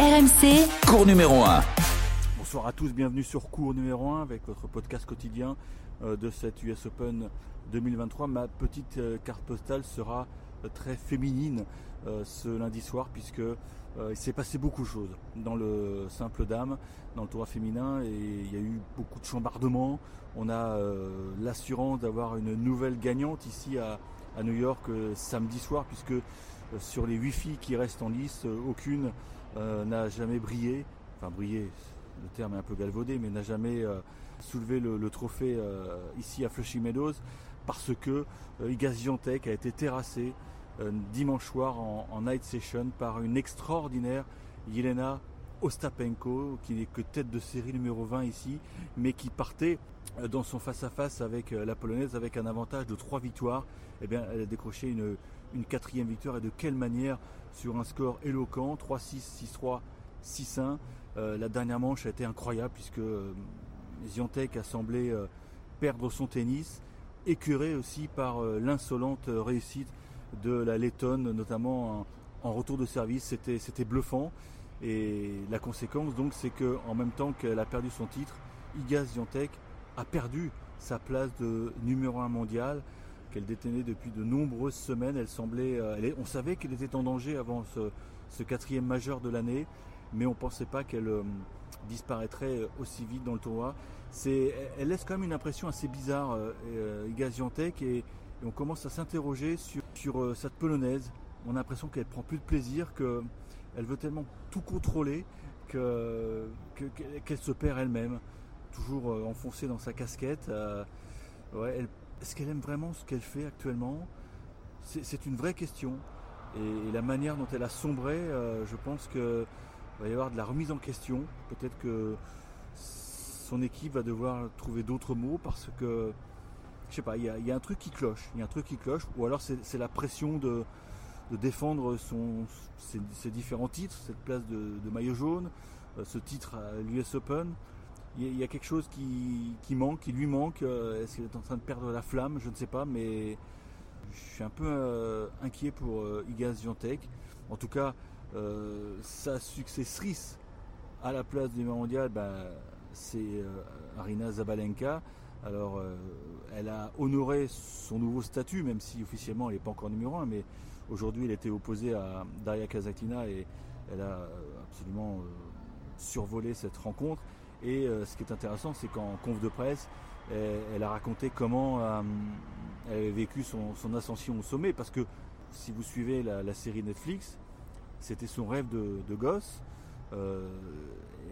RMC, Cours numéro 1. Bonsoir à tous, bienvenue sur Cours numéro 1 avec votre podcast quotidien euh, de cette US Open 2023. Ma petite euh, carte postale sera euh, très féminine ce lundi soir puisque il s'est passé beaucoup de choses dans le simple dame, dans le tournoi féminin et il y a eu beaucoup de chambardements. On a l'assurance d'avoir une nouvelle gagnante ici à, à New York samedi soir puisque sur les 8 filles qui restent en lice, aucune n'a jamais brillé. Enfin brillé, le terme est un peu galvaudé, mais n'a jamais euh, soulevé le, trophée euh, ici à Flushing Meadows parce que euh, Iga a été terrassé dimanche soir en, night session par une extraordinaire Yelena Ostapenko, qui n'est que tête de série numéro 20 ici, mais qui partait dans son face-à-face avec la Polonaise avec un avantage de 3 victoires. Eh bien, elle a décroché une quatrième victoire et de quelle manière sur un score éloquent 3-6, 6-3, 6-1. Euh, la dernière manche a été incroyable puisque euh, Ziontek a semblé euh, perdre son tennis, écœuré aussi par l'insolente réussite de la Lettonne, notamment en, retour de service. C'était bluffant. Et la conséquence donc c'est qu'en même temps qu'elle a perdu son titre, Iga Ziontek a perdu sa place de numéro 1 mondial qu'elle détenait depuis de nombreuses semaines. Elle semblait, on savait qu'elle était en danger avant ce quatrième majeur de l'année mais on ne pensait pas qu'elle euh, disparaîtrait aussi vite dans le tournoi. elle laisse quand même une impression assez bizarre, euh, euh et, on commence à s'interroger sur, euh, cette polonaise. On a l'impression qu'elle prend plus de plaisir, qu'elle veut tellement tout contrôler qu'elle se perd elle-même, toujours enfoncée dans sa casquette. Est-ce qu'elle aime vraiment ce qu'elle fait actuellement? C'est une vraie question. Et, la manière dont elle a sombré, je pense que il va y avoir de la remise en question. Peut-être que son équipe va devoir trouver d'autres mots parce que, je sais pas, il y, a, un truc qui cloche. Il y a un truc qui cloche. Ou alors c'est la pression de, défendre ses, différents titres, cette place de, maillot jaune, euh, ce titre à l'US Open. Il y, a quelque chose qui, manque, qui lui manque. Euh, est-ce qu'il est en train de perdre la flamme? Je ne sais pas, mais je suis un peu euh, inquiet pour Igaz Viantec. En tout cas, euh, sa successrice à la place du mondial, ben, c'est euh, Arina Zabalenka. Alors, euh, elle a honoré son nouveau statut, même si officiellement elle n'est pas encore numéro 1, mais aujourd'hui elle était opposée à Daria Kazatina et elle a absolument survolé cette rencontre. Et ce qui est intéressant, c'est qu'en conf de presse, elle, a raconté comment elle avait vécu son, ascension au sommet, parce que si vous suivez la série Netflix, c'était son rêve de, gosse. Euh,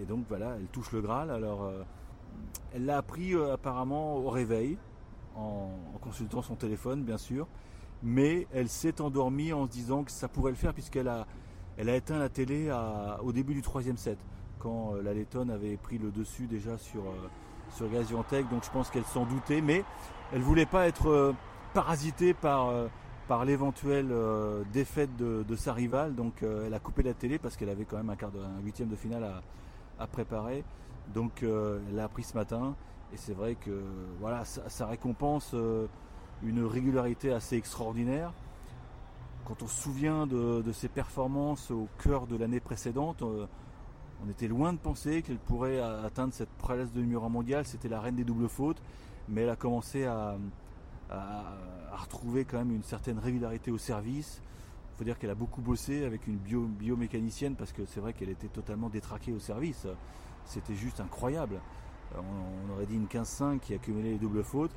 et donc voilà, elle touche le Graal. Alors euh, elle l'a appris euh, apparemment au réveil, en, consultant son téléphone bien sûr. Mais elle s'est endormie en se disant que ça pourrait le faire puisqu'elle a, elle a éteint la télé au début du troisième set, quand la Lettonne avait pris le dessus déjà sur, sur Gaziantep. Donc je pense qu'elle s'en doutait, mais elle voulait pas être parasitée par par l'éventuelle euh, défaite de, sa rivale. Donc euh, elle a coupé la télé parce qu'elle avait quand même un quart de, un huitième de finale à, préparer. Donc euh, elle l'a appris ce matin et c'est vrai que voilà, ça, récompense une régularité assez extraordinaire. Quand on se souvient de, ses performances au cœur de l'année précédente, on était loin de penser qu'elle pourrait atteindre cette prélesse de numéro mondial. C'était la reine des doubles fautes, mais elle a commencé à, retrouver quand même une certaine régularité au service. Il faut dire qu'elle a beaucoup bossé avec une bio, biomécanicienne parce que c'est vrai qu'elle était totalement détraquée au service. C'était juste incroyable. On, aurait dit une 15-5 qui accumulait les doubles fautes.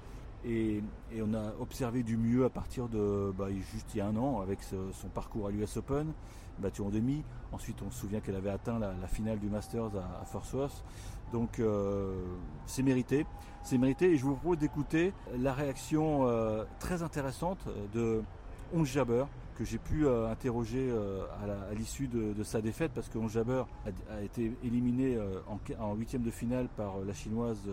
Et, on a observé du mieux à partir de bah, juste il y a un an avec son parcours à l'US Open, battu en demi. Ensuite, on se souvient qu'elle avait atteint la, finale du Masters à, à Worth. Donc euh, c'est mérité. C'est mérité et je vous propose d'écouter la réaction euh, très intéressante de Onge Jabber que j'ai pu euh, interroger à l'issue de, sa défaite parce que Onge Jabber a, été éliminé en huitième de finale par la chinoise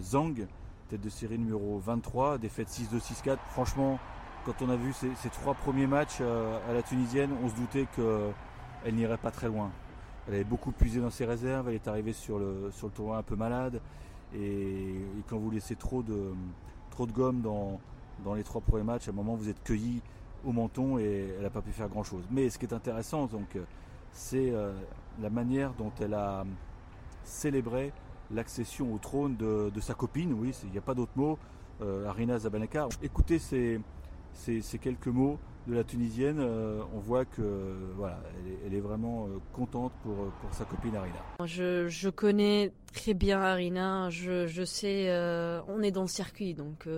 Zhang, tête de série numéro 23, défaite 6-2, 6-4. Franchement, quand on a vu ces, trois premiers matchs à la tunisienne, on se doutait qu'elle n'irait pas très loin. Elle avait beaucoup puisé dans ses réserves, elle est arrivée sur le, tournoi un peu malade. Et, quand vous laissez trop de, trop de gomme dans, dans les trois premiers matchs, à un moment vous êtes cueilli au menton et elle n'a pas pu faire grand chose. Mais ce qui est intéressant, donc, c'est euh, la manière dont elle a célébré l'accession au trône de, sa copine, oui, il n'y a pas d'autre mot, euh, Arina Zabaneka. Écoutez ces, quelques mots de la Tunisienne, euh, on voit que voilà, elle est, vraiment euh, contente pour, sa copine Arina. Je, connais très bien Arina, je sais, on est dans le circuit, donc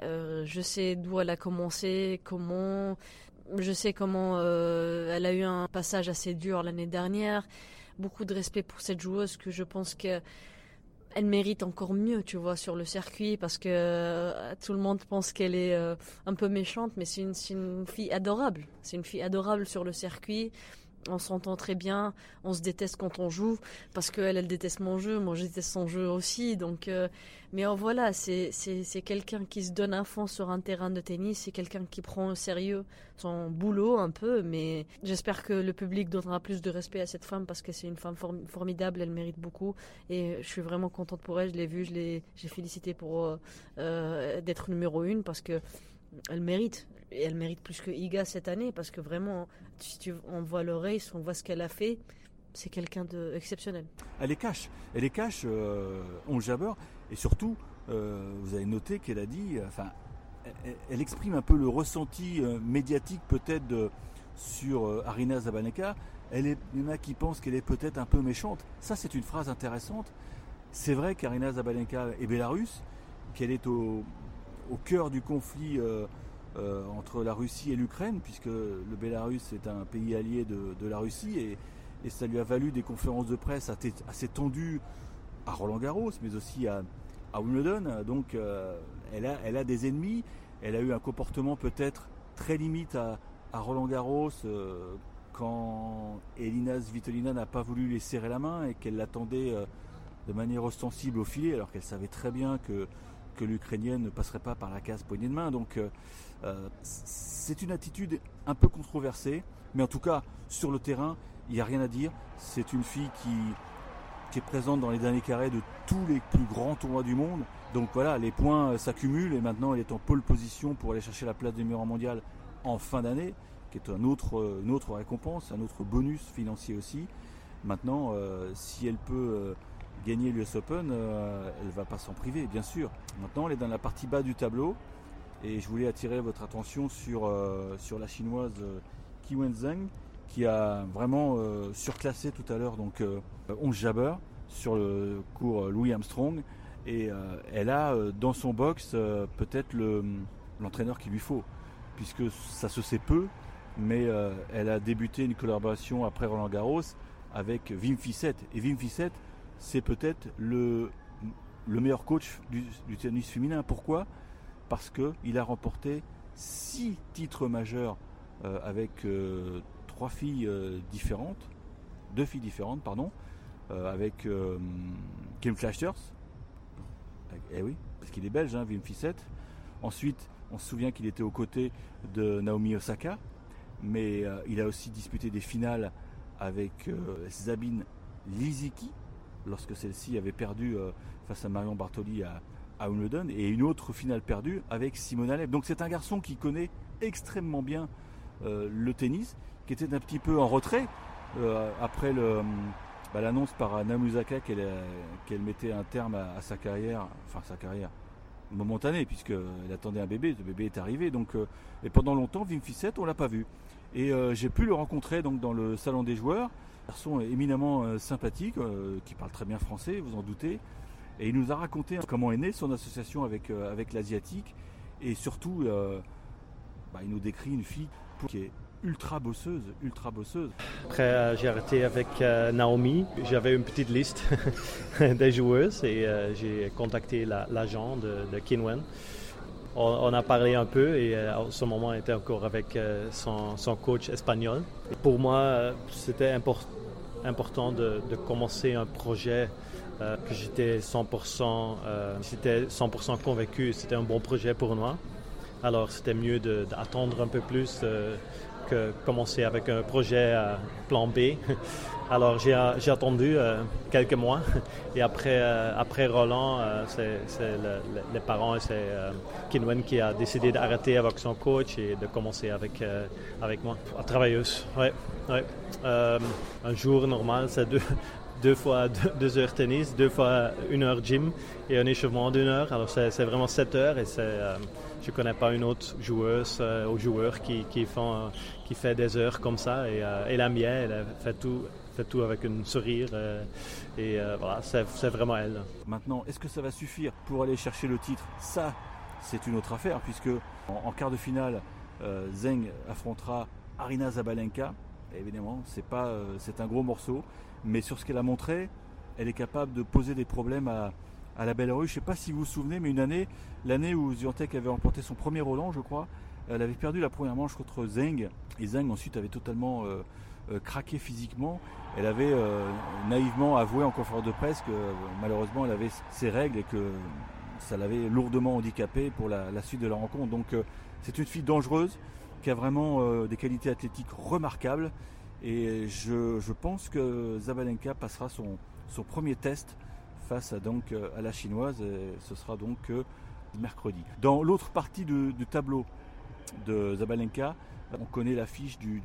je sais d'où elle a commencé, comment, je sais comment elle a eu un passage assez dur l'année dernière. Beaucoup de respect pour cette joueuse que je pense que elle mérite encore mieux, tu vois, sur le circuit, parce que euh, tout le monde pense qu'elle est euh, un peu méchante, mais c'est une, fille adorable. C'est une fille adorable sur le circuit on s'entend très bien, on se déteste quand on joue parce qu'elle elle déteste mon jeu, moi je déteste son jeu aussi. Donc, euh, mais oh, voilà, c'est quelqu'un qui se donne à fond sur un terrain de tennis, c'est quelqu'un qui prend au sérieux son boulot un peu. Mais j'espère que le public donnera plus de respect à cette femme parce que c'est une femme formidable, elle mérite beaucoup et je suis vraiment contente pour elle. Je l'ai vue, je l'ai félicité pour euh, euh, d'être numéro une parce que elle mérite. Et elle mérite plus que Iga cette année parce que vraiment, si tu, on voit le race, on voit ce qu'elle a fait, c'est quelqu'un d'exceptionnel. Elle est cash, elle est cash, euh, on jabber, et surtout, euh, vous avez noté qu'elle a dit, enfin, elle, exprime un peu le ressenti euh, médiatique peut-être sur Arina Zabaneka. Elle est, il y en a qui pensent qu'elle est peut-être un peu méchante. Ça, c'est une phrase intéressante. C'est vrai qu'Arina Zabaneka est bélarusse, qu'elle est au, au cœur du conflit euh, euh, entre la Russie et l'Ukraine, puisque le Bélarus est un pays allié de, la Russie, et, ça lui a valu des conférences de presse assez, tendues à Roland Garros, mais aussi à, Wimbledon. Donc euh, elle, a, elle, a, des ennemis, elle a eu un comportement peut-être très limite à, Roland Garros quand Elina Svitolina n'a pas voulu lui serrer la main et qu'elle l'attendait de manière ostensible au filet, alors qu'elle savait très bien que que l'Ukrainienne ne passerait pas par la case poignée de main. Donc euh, euh, c'est une attitude un peu controversée, mais en tout cas sur le terrain, il n'y a rien à dire. C'est une fille qui, qui est présente dans les derniers carrés de tous les plus grands tournois du monde. Donc voilà, les points euh, s'accumulent et maintenant elle est en pole position pour aller chercher la place de numéro mondial en fin d'année, qui est un autre, une autre récompense, un autre bonus financier aussi. Maintenant, si elle peut gagner l'US Open, euh, elle ne va pas s'en priver, bien sûr. Maintenant, elle est dans la partie bas du tableau. Et je voulais attirer votre attention sur, euh, sur la chinoise euh, Wenzheng, qui a vraiment surclassé tout à l'heure donc 11 jabber sur le cours Louis Armstrong. Et elle a dans son box peut-être l'entraîneur qu'il lui faut, puisque ça se sait peu, mais elle a débuté une collaboration après Roland Garros avec Wim Fissette. Et Wim Fissette, c'est peut-être le, le meilleur coach du, tennis féminin. Pourquoi? Parce qu'il a remporté six titres majeurs euh, avec euh, trois filles euh, différentes, deux filles différentes, pardon, avec Kim Clijsters. Eh oui, parce qu'il est belge, hein, Wim Fissette. Ensuite, on se souvient qu'il était aux côtés de Naomi Osaka, mais il a aussi disputé des finales avec Zabine Liziki, lorsque celle-ci avait perdu euh, face à Marion Bartoli à, Wimbledon, et une autre finale perdue avec Simone Alep. Donc c'est un garçon qui connaît extrêmement bien euh, le tennis, qui était un petit peu en retrait euh, après bah, l'annonce par Namuzaka qu'elle mettait un terme à, sa carrière, enfin sa carrière momentanée, puisqu'elle attendait un bébé, le bébé est arrivé. Donc, et pendant longtemps, Vim Fissette, on l'a pas vu. Et j'ai pu le rencontrer donc dans le salon des joueurs garçon éminemment euh, sympathique, euh, qui parle très bien français, vous en doutez. Et il nous a raconté comment est née son association avec, euh, avec l'Asiatique. Et surtout, bah, il nous décrit une fille qui est ultra bosseuse, ultra. Après, j'ai arrêté avec Naomi. J'avais une petite liste des joueuses et j'ai contacté l'agent de, de Kinwen. On, a parlé un peu et à ce moment, on était encore avec son, son, coach espagnol. Pour moi, c'était important de, commencer un projet euh, que j'étais 100%, euh, 100% convaincu, c'était un bon projet pour moi. Alors c'était mieux d'attendre un peu plus euh, commencer avec un projet plan B. Alors j'ai attendu quelques mois et après, après Roland, c'est les parents et c'est Kinwen qui a décidé d'arrêter avec son coach et de commencer avec, avec moi. Travailleuse, ouais. ouais. un jour normal, c'est deux, deux fois deux, heures tennis, deux fois une heure gym et un échauffement d'une heure. Alors c'est vraiment sept heures et c'est, euh, je connais pas une autre joueuse euh, ou joueur qui, euh, qui fait des heures comme ça. Et, et la mienne, elle fait tout, fait tout avec un sourire. et voilà, c'est vraiment elle. Maintenant, est-ce que ça va suffire pour aller chercher le titre? Ça, c'est une autre affaire puisque en, quart de finale, Zeng affrontera Arina Zabalenka. évidemment, c'est pas, c'est un gros morceau mais sur ce qu'elle a montré, elle est capable de poser des problèmes à, la belle rue. Je ne sais pas si vous vous souvenez, mais une année, l'année où Ziontek avait remporté son premier Roland, je crois, elle avait perdu la première manche contre Zeng, et Zeng ensuite avait totalement euh, euh, craqué physiquement. Elle avait euh, naïvement avoué en conférence de presse que malheureusement elle avait ses règles et que ça l'avait lourdement handicapée pour la, la, suite de la rencontre. Donc c'est une fille dangereuse qui a vraiment des qualités athlétiques remarquables et je, pense que Zabalenka passera son, premier test face à, donc, à la chinoise. Ce sera donc euh, mercredi. Dans l'autre partie du, tableau de Zabalenka, on connaît l'affiche du,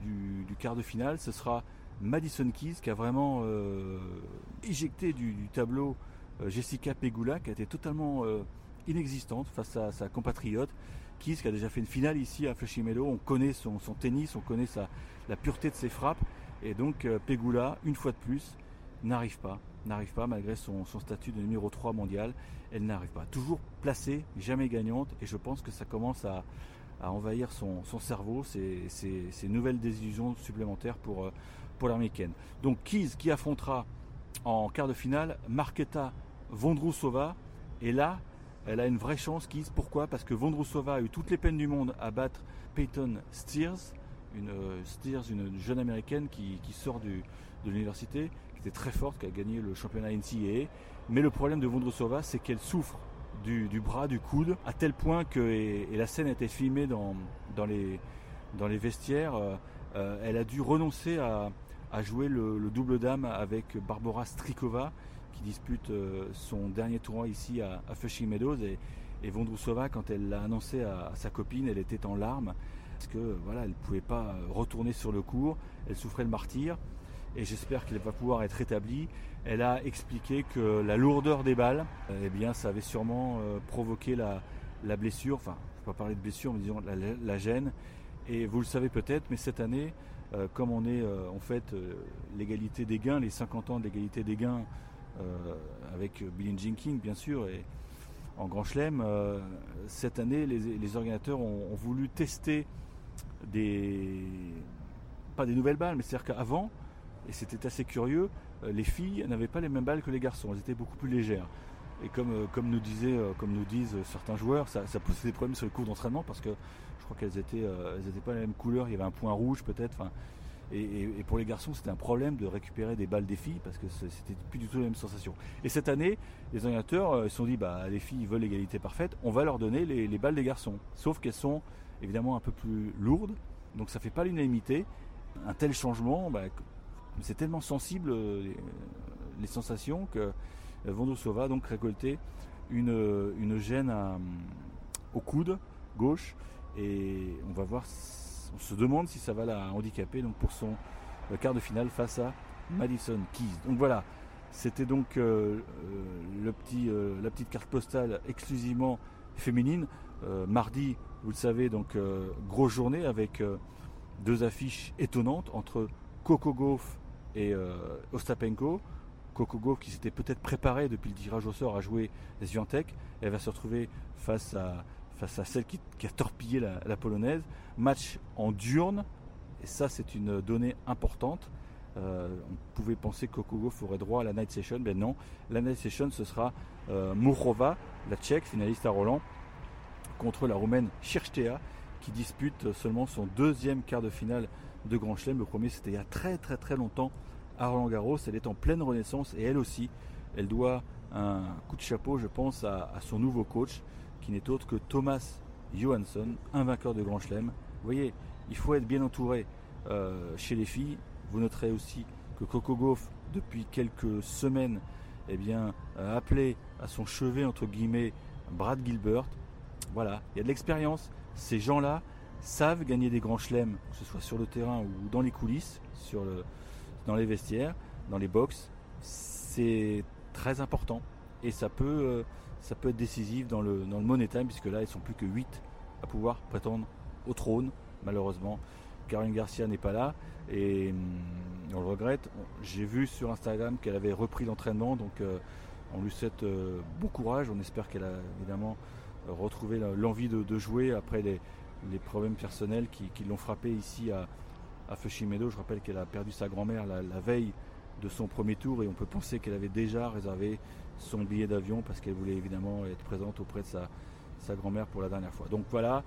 quart de finale. Ce sera Madison Keys qui a vraiment euh, éjecté du, tableau euh, Jessica Pegula qui a été totalement inexistante face à sa compatriote. Keys qui a déjà fait une finale ici à Flushing Meadow. On connaît son, tennis, on connaît la pureté de ses frappes. Et donc euh, Pegula, une fois de plus, n'arrive pas, malgré son, statut de numéro 3 mondial, elle n'arrive pas. Toujours placée, jamais gagnante, et je pense que ça commence à, envahir son, cerveau, ces, nouvelles désillusions supplémentaires pour, euh, pour l'américaine. Donc Keys qui affrontera en quart de finale Marketa Vondrousova, et là, elle a une vraie chance, Keys. Pourquoi? Parce que Vondrousova a eu toutes les peines du monde à battre Peyton Steers, une euh, Steers, une jeune américaine qui, sort de l'université, était très forte, qui a gagné le championnat NCAA. Mais le problème de Vondrosova, c'est qu'elle souffre du, bras, du coude, à tel point que, et, la scène a été filmée dans, les, vestiaires, euh, euh, elle a dû renoncer à, jouer le, double dame avec Barbara Strikova, qui dispute son dernier tournoi ici à, Flushing Meadows. Et, et Vondrousova, quand elle l'a annoncé à, sa copine, elle était en larmes parce que voilà, elle ne pouvait pas retourner sur le cours, elle souffrait le martyr, et j'espère qu'elle va pouvoir être rétablie. Elle a expliqué que la lourdeur des balles, eh bien, ça avait sûrement euh, provoqué la, blessure, enfin, je ne vais pas parler de blessure, mais disons la, gêne. Et vous le savez peut-être, mais cette année, euh, comme on est euh, en fait l'égalité des gains, les 50 ans de l'égalité des gains avec Billie Jenkins bien sûr, et en Grand Chelem, cette année, les, organisateurs ont, voulu tester des pas des nouvelles balles, mais c'est-à-dire qu'avant, et c'était assez curieux, euh, les filles n'avaient pas les mêmes balles que les garçons, elles étaient beaucoup plus légères. Et comme, euh, comme, nous, disait, euh, comme nous disent certains joueurs, ça, ça posait des problèmes sur les cours d'entraînement parce que je crois qu'elles étaient, elles n'étaient pas la même couleur, il y avait un point rouge peut-être. Et, pour les garçons, c'était un problème de récupérer des balles des filles parce que c'était plus du tout la même sensation. Et cette année, les organisateurs se sont dit bah, les filles veulent l'égalité parfaite, on va leur donner les, les balles des garçons. Sauf qu'elles sont évidemment un peu plus lourde, donc ça ne fait pas l'unanimité. Un tel changement, bah, c'est tellement sensible euh, les, sensations que Vondrousova a donc récolté une, une gêne au coude gauche et on va voir, on se demande si ça va la handicaper donc pour son quart de finale face à Madison Keys. Donc voilà, c'était donc euh, euh, la petite carte postale exclusivement féminine. mardi, vous le savez, donc euh, grosse journée avec euh, deux affiches étonnantes entre Coco Gauff et euh, Ostapenko. Gauff qui s'était peut-être préparé depuis le tirage au sort à jouer Zviantek, elle va se retrouver face à, face à celle qui, a torpillé la, polonaise. Match en diurne, et ça c'est une donnée importante. on pouvait penser que Coco Gauff aurait droit à la night session, mais non. La night session ce sera Mourova, la tchèque, finaliste à Roland, contre la roumaine Cherchtea qui dispute seulement son deuxième quart de finale de Grand Chelem. Le premier c'était il y a très très très longtemps à Roland Garros. Elle est en pleine renaissance et elle aussi, elle doit un coup de chapeau je pense à, son nouveau coach qui n'est autre que Thomas Johansson, un vainqueur de Grand Chelem. Vous voyez, il faut être bien entouré euh, chez les filles. Vous noterez aussi que Coco Gauff, depuis quelques semaines, eh bien, a appelé à son chevet, entre guillemets, Brad Gilbert. Voilà, il y a de l'expérience. Ces gens-là savent gagner des grands chelems, que ce soit sur le terrain ou dans les coulisses, dans les vestiaires, dans les box. C'est très important et ça peut, euh, être décisif dans le, dans le Money puisque là, ils sont plus que 8 à pouvoir prétendre au trône, malheureusement. Caroline Garcia n'est pas là et hum, on le regrette. J'ai vu sur Instagram qu'elle avait repris l'entraînement, donc euh, on lui souhaite euh, bon courage. On espère qu'elle a évidemment retrouvé l'envie de, jouer après les, problèmes personnels qui, l'ont frappé ici à, à Meadow. Je rappelle qu'elle a perdu sa grand-mère la, veille de son premier tour et on peut penser qu'elle avait déjà réservé son billet d'avion parce qu'elle voulait évidemment être présente auprès de sa, grand-mère pour la dernière fois. Donc voilà,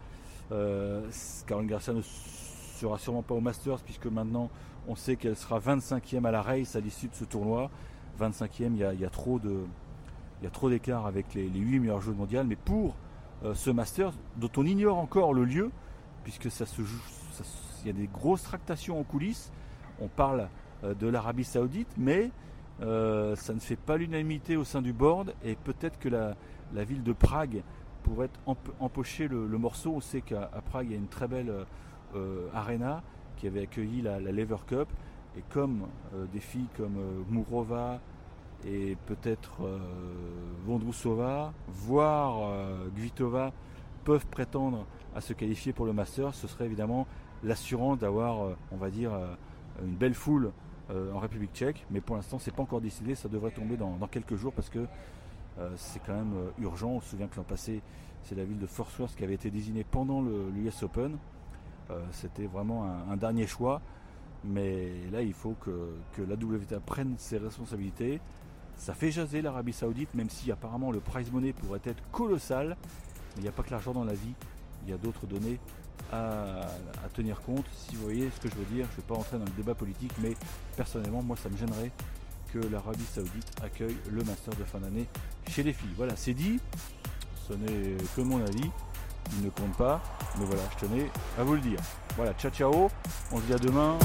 euh, Caroline Garcia ne sera sûrement pas au Masters puisque maintenant on sait qu'elle sera 25e à la race à l'issue de ce tournoi. 25e, il y a, trop de, il y a trop d'écart avec les, 8 meilleurs joueurs mondiaux. Mais pour ce Masters, dont on ignore encore le lieu, puisque ça se joue, il y a des grosses tractations en coulisses. On parle euh, de l'Arabie Saoudite, mais euh, ça ne fait pas l'unanimité au sein du board et peut-être que la, ville de Prague pourrait empocher le, morceau. On sait qu'à Prague, il y a une très belle euh, arena qui avait accueilli la, Lever Cup. Et comme euh, des filles comme Mourova et peut-être Vondrousova, voire Gvitova, peuvent prétendre à se qualifier pour le Master, ce serait évidemment l'assurance d'avoir, on va dire, une belle foule euh, en République tchèque, mais pour l'instant c'est pas encore décidé, ça devrait tomber dans, quelques jours parce que euh, c'est quand même euh, urgent. On se souvient que l'an passé c'est la ville de Fort Worth qui avait été désignée pendant l'US Open. C'était vraiment un, dernier choix, mais là il faut que, que la WTA prenne ses responsabilités. Ça fait jaser l'Arabie Saoudite, même si apparemment le prize money pourrait être colossal. Mais il n'y a pas que l'argent dans la vie, il y a d'autres données à, tenir compte. Si vous voyez ce que je veux dire, je ne vais pas rentrer dans le débat politique, mais personnellement, moi, ça me gênerait que l'Arabie Saoudite accueille le Master de fin d'année chez les filles. Voilà, c'est dit. Ce n'est que mon avis. Il ne compte pas. Mais voilà, je tenais à vous le dire. Voilà, ciao ciao. On se dit à demain.